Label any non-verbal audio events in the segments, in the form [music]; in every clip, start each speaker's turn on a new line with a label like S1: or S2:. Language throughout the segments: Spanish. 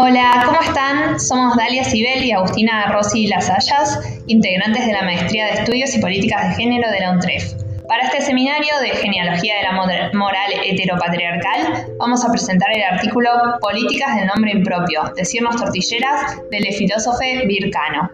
S1: Hola, ¿cómo están? Somos Dalia Sibel y Agustina Rossi Lasallas, integrantes de la Maestría de Estudios y Políticas de Género de la UNTREF. Para este seminario de Genealogía de la Moral Heteropatriarcal, vamos a presentar el artículo Políticas del Nombre Impropio, Decirnos Tortilleras, del filósofo Vircano.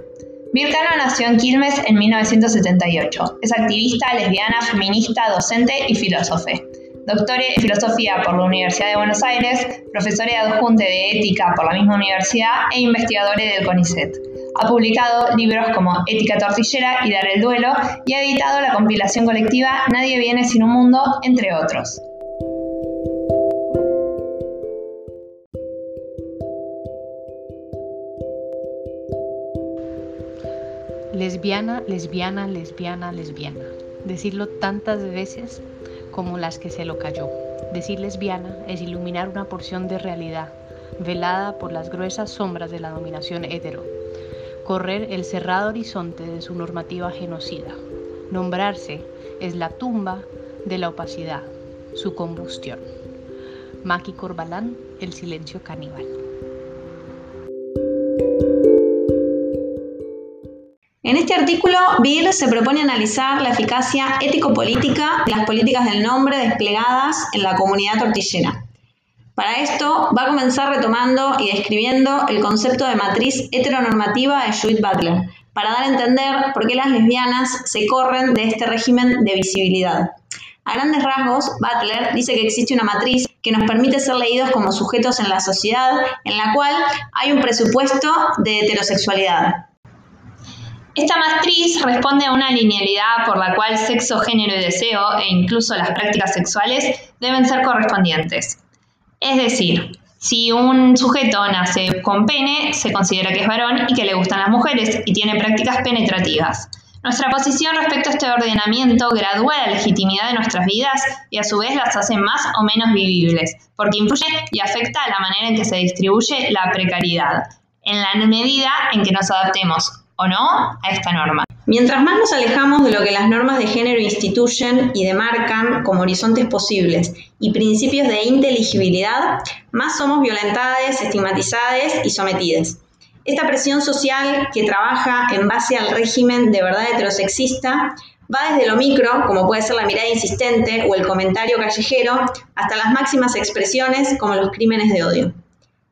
S1: Vircano nació en Quilmes en 1978. Es activista, lesbiana, feminista, docente y filósofe. Doctora en Filosofía por la Universidad de Buenos Aires, profesora y adjunte de Ética por la misma universidad e investigadora del CONICET. Ha publicado libros como Ética Tortillera y Dar el Duelo y ha editado la compilación colectiva Nadie viene sin un mundo, entre otros.
S2: Lesbiana, lesbiana, lesbiana, lesbiana. Decirlo tantas veces como las que se lo cayó. Decir lesbiana es iluminar una porción de realidad velada por las gruesas sombras de la dominación hetero. Correr el cerrado horizonte de su normativa genocida. Nombrarse es la tumba de la opacidad, su combustión. Maki Corbalán, El silencio caníbal.
S3: Este artículo, Bill se propone analizar la eficacia ético-política de las políticas del nombre desplegadas en la comunidad tortillera. Para esto, va a comenzar retomando y describiendo el concepto de matriz heteronormativa de Judith Butler, para dar a entender por qué las lesbianas se corren de este régimen de visibilidad. A grandes rasgos, Butler dice que existe una matriz que nos permite ser leídos como sujetos en la sociedad, en la cual hay un presupuesto de heterosexualidad. Esta matriz responde a una linealidad por la cual sexo, género y deseo, e incluso las prácticas sexuales, deben ser correspondientes. Es decir, si un sujeto nace con pene, se considera que es varón y que le gustan las mujeres y tiene prácticas penetrativas. Nuestra posición respecto a este ordenamiento gradúa la legitimidad de nuestras vidas y a su vez las hace más o menos vivibles, porque influye y afecta a la manera en que se distribuye la precariedad, en la medida en que nos adaptemos o no a esta norma. Mientras más nos alejamos de lo que las normas de género instituyen y demarcan como horizontes posibles y principios de inteligibilidad, más somos violentadas, estigmatizadas y sometidas. Esta presión social que trabaja en base al régimen de verdad heterosexista va desde lo micro, como puede ser la mirada insistente o el comentario callejero, hasta las máximas expresiones como los crímenes de odio.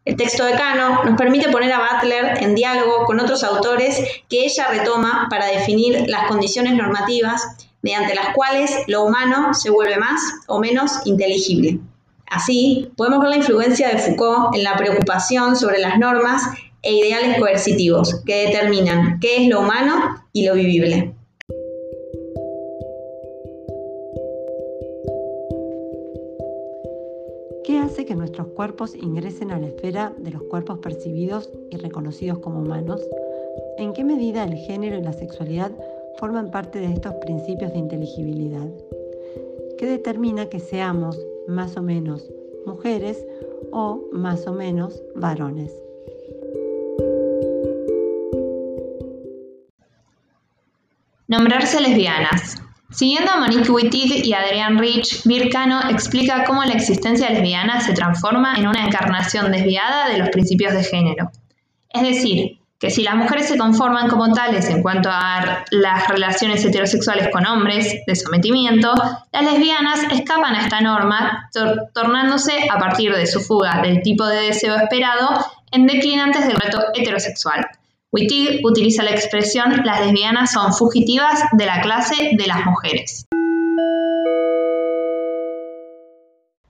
S3: El texto de Cano nos permite poner a Butler en diálogo con otros autores que ella retoma para definir las condiciones normativas mediante las cuales lo humano se vuelve más o menos inteligible. Así, podemos ver la influencia de Foucault en la preocupación sobre las normas e ideales coercitivos que determinan qué es lo humano y lo vivible.
S4: Cuerpos ingresen a la esfera de los cuerpos percibidos y reconocidos como humanos? ¿En qué medida el género y la sexualidad forman parte de estos principios de inteligibilidad? ¿Qué determina que seamos más o menos mujeres o más o menos varones?
S1: Nombrarse lesbianas. Siguiendo a Monique Wittig y Adrian Rich, Vircano explica cómo la existencia lesbiana se transforma en una encarnación desviada de los principios de género. Es decir, que si las mujeres se conforman como tales en cuanto a las relaciones heterosexuales con hombres de sometimiento, las lesbianas escapan a esta norma, tornándose, a partir de su fuga del tipo de deseo esperado, en declinantes del reto heterosexual. Wittig utiliza la expresión las lesbianas son fugitivas de la clase de las mujeres.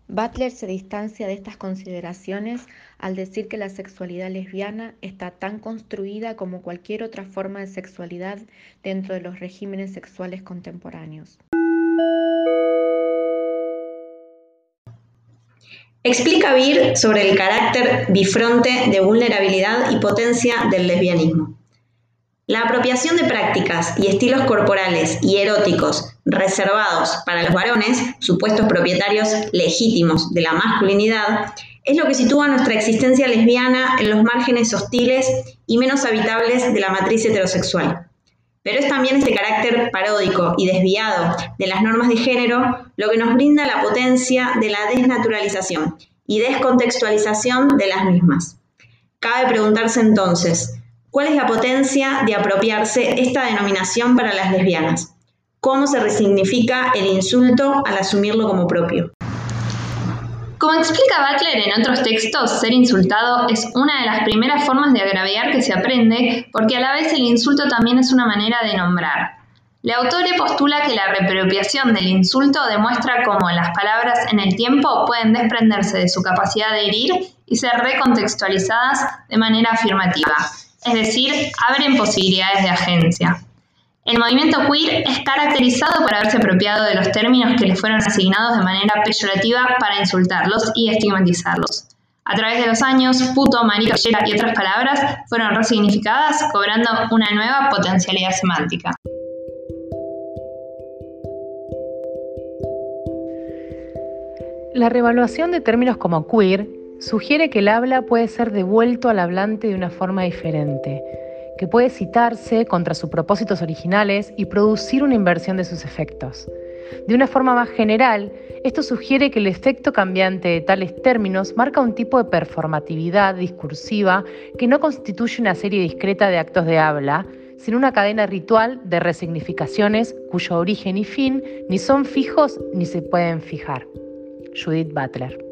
S2: Butler se distancia de estas consideraciones al decir que la sexualidad lesbiana está tan construida como cualquier otra forma de sexualidad dentro de los regímenes sexuales contemporáneos.
S3: Explica Beer sobre el carácter bifronte de vulnerabilidad y potencia del lesbianismo. La apropiación de prácticas y estilos corporales y eróticos reservados para los varones, supuestos propietarios legítimos de la masculinidad, es lo que sitúa nuestra existencia lesbiana en los márgenes hostiles y menos habitables de la matriz heterosexual. Pero es también este carácter paródico y desviado de las normas de género lo que nos brinda la potencia de la desnaturalización y descontextualización de las mismas. Cabe preguntarse entonces, ¿cuál es la potencia de apropiarse esta denominación para las lesbianas? ¿Cómo se resignifica el insulto al asumirlo como propio?
S1: Como explica Butler en otros textos, ser insultado es una de las primeras formas de agraviar que se aprende porque a la vez el insulto también es una manera de nombrar. La autora postula que la reapropiación del insulto demuestra cómo las palabras en el tiempo pueden desprenderse de su capacidad de herir y ser recontextualizadas de manera afirmativa, es decir, abren posibilidades de agencia. El movimiento queer es caracterizado por haberse apropiado de los términos que le fueron asignados de manera peyorativa para insultarlos y estigmatizarlos. A través de los años, puto, marico, y otras palabras fueron resignificadas, cobrando una nueva potencialidad semántica.
S2: La revaluación de términos como queer sugiere que el habla puede ser devuelto al hablante de una forma diferente, que puede citarse contra sus propósitos originales y producir una inversión de sus efectos. De una forma más general, esto sugiere que el efecto cambiante de tales términos marca un tipo de performatividad discursiva que no constituye una serie discreta de actos de habla, sino una cadena ritual de resignificaciones cuyo origen y fin ni son fijos ni se pueden fijar. Judith Butler.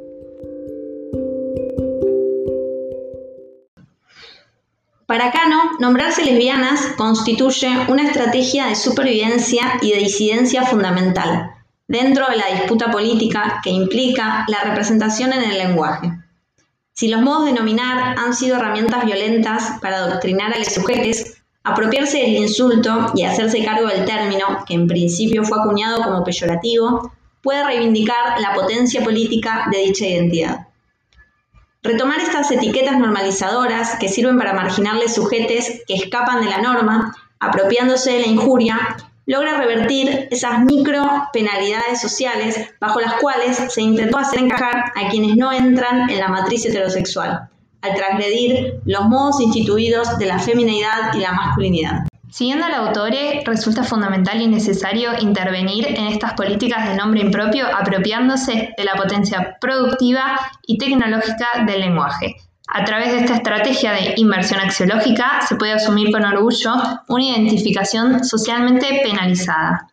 S3: Para Cano, nombrarse lesbianas constituye una estrategia de supervivencia y de disidencia fundamental dentro de la disputa política que implica la representación en el lenguaje. Si los modos de nominar han sido herramientas violentas para adoctrinar a los sujetos, apropiarse del insulto y hacerse cargo del término, que en principio fue acuñado como peyorativo, puede reivindicar la potencia política de dicha identidad. Retomar estas etiquetas normalizadoras que sirven para marginarles sujetes que escapan de la norma, apropiándose de la injuria, logra revertir esas micro penalidades sociales bajo las cuales se intentó hacer encajar a quienes no entran en la matriz heterosexual, al transgredir los modos instituidos de la feminidad y la masculinidad.
S1: Siguiendo al autor, resulta fundamental y necesario intervenir en estas políticas del nombre impropio apropiándose de la potencia productiva y tecnológica del lenguaje. A través de esta estrategia de inversión axiológica se puede asumir con orgullo una identificación socialmente penalizada.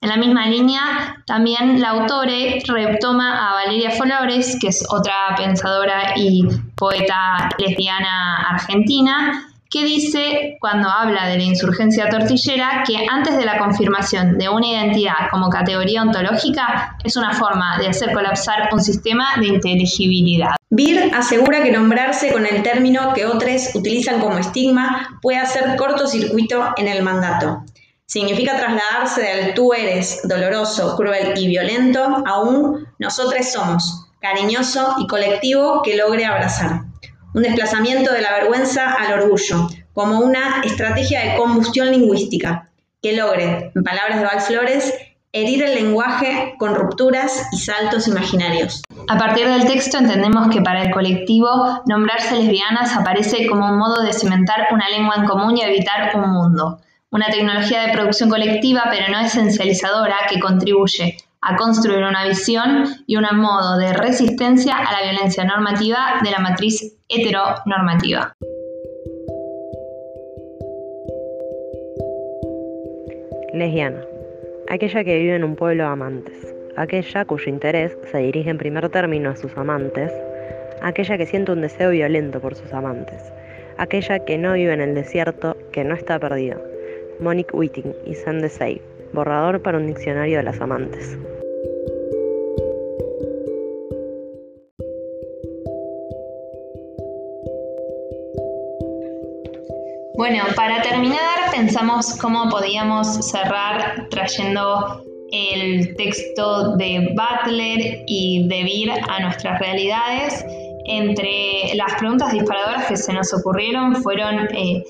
S1: En la misma línea, también la autore retoma a Valeria Flores, que es otra pensadora y poeta lesbiana argentina, que dice, cuando habla de la insurgencia tortillera, que antes de la confirmación de una identidad como categoría ontológica es una forma de hacer colapsar un sistema de inteligibilidad.
S3: Beer asegura que nombrarse con el término que otros utilizan como estigma puede hacer cortocircuito en el mandato. Significa trasladarse del tú eres doloroso, cruel y violento a un nosotros somos, cariñoso y colectivo que logre abrazar un desplazamiento de la vergüenza al orgullo, como una estrategia de combustión lingüística que logre, en palabras de Val Flores, herir el lenguaje con rupturas y saltos imaginarios.
S1: A partir del texto entendemos que para el colectivo nombrarse lesbianas aparece como un modo de cimentar una lengua en común y evitar un mundo, una tecnología de producción colectiva pero no esencializadora que contribuye a construir una visión y un modo de resistencia a la violencia normativa de la matriz heteronormativa.
S5: Lesbiana. Aquella que vive en un pueblo de amantes. Aquella cuyo interés se dirige en primer término a sus amantes. Aquella que siente un deseo violento por sus amantes. Aquella que no vive en el desierto, que no está perdida. Monique Whiting y Sand Save. Borrador para un diccionario de las amantes.
S1: Bueno, para terminar, pensamos cómo podíamos cerrar trayendo el texto de Butler y de a nuestras realidades. Entre las preguntas disparadoras que se nos ocurrieron fueron eh,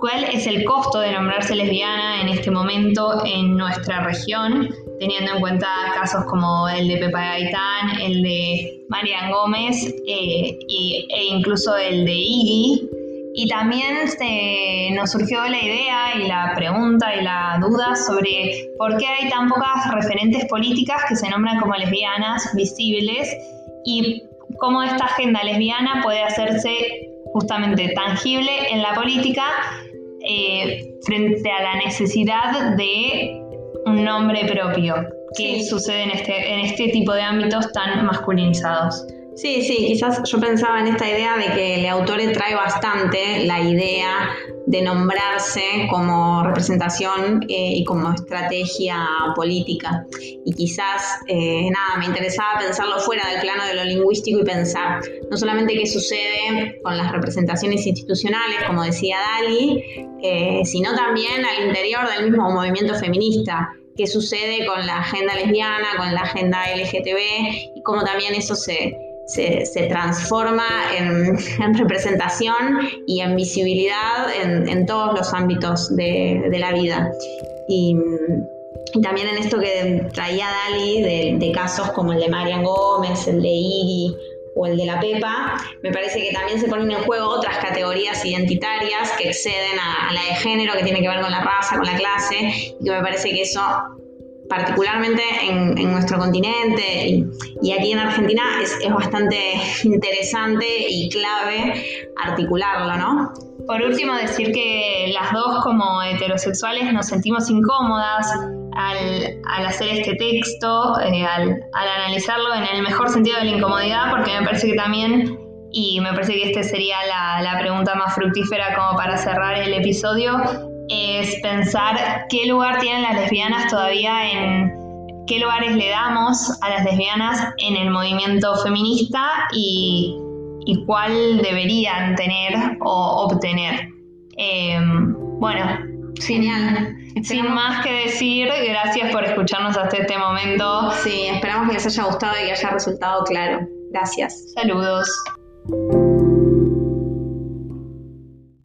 S1: cuál es el costo de nombrarse lesbiana en este momento en nuestra región, teniendo en cuenta casos como el de Pepa Gaitán, el de Marian Gómez eh, e incluso el de Iggy. Y también se nos surgió la idea y la pregunta y la duda sobre por qué hay tan pocas referentes políticas que se nombran como lesbianas visibles y cómo esta agenda lesbiana puede hacerse justamente tangible en la política eh, frente a la necesidad de un nombre propio que sucede en este, en este tipo de ámbitos tan masculinizados.
S3: Sí, sí, quizás yo pensaba en esta idea de que el autor trae bastante la idea de nombrarse como representación eh, y como estrategia política. Y quizás, eh, nada, me interesaba pensarlo fuera del plano de lo lingüístico y pensar no solamente qué sucede con las representaciones institucionales, como decía Dali, eh, sino también al interior del mismo movimiento feminista qué sucede con la agenda lesbiana, con la agenda LGTB y cómo también eso se, se, transforma [laughs] en, representación y en visibilidad en, todos los ámbitos de, la vida. Y, también en esto que traía Dali de, casos como el de Marian Gómez, el de Iggy o el de la Pepa, me parece que también se ponen en juego otras categorías identitarias que exceden a, la de género, que tiene que ver con la raza, con la clase, y que me parece que eso particularmente en, nuestro continente y, aquí en Argentina es, bastante [laughs] interesante y clave articularlo, ¿no?
S1: Por último, decir que las dos como heterosexuales nos sentimos incómodas al, hacer este texto, eh, al, analizarlo en el mejor sentido de la incomodidad, porque me parece que también, y me parece que esta sería la pregunta más fructífera como para cerrar el episodio, es pensar qué lugar tienen las lesbianas todavía en qué lugares le damos a las lesbianas en el movimiento feminista y, cuál deberían tener o obtener. Em, bueno,
S3: genial.
S1: Sin más que decir, gracias por escucharnos hasta este momento.
S3: Sí, esperamos que les haya gustado y que haya resultado claro. Gracias.
S1: Saludos.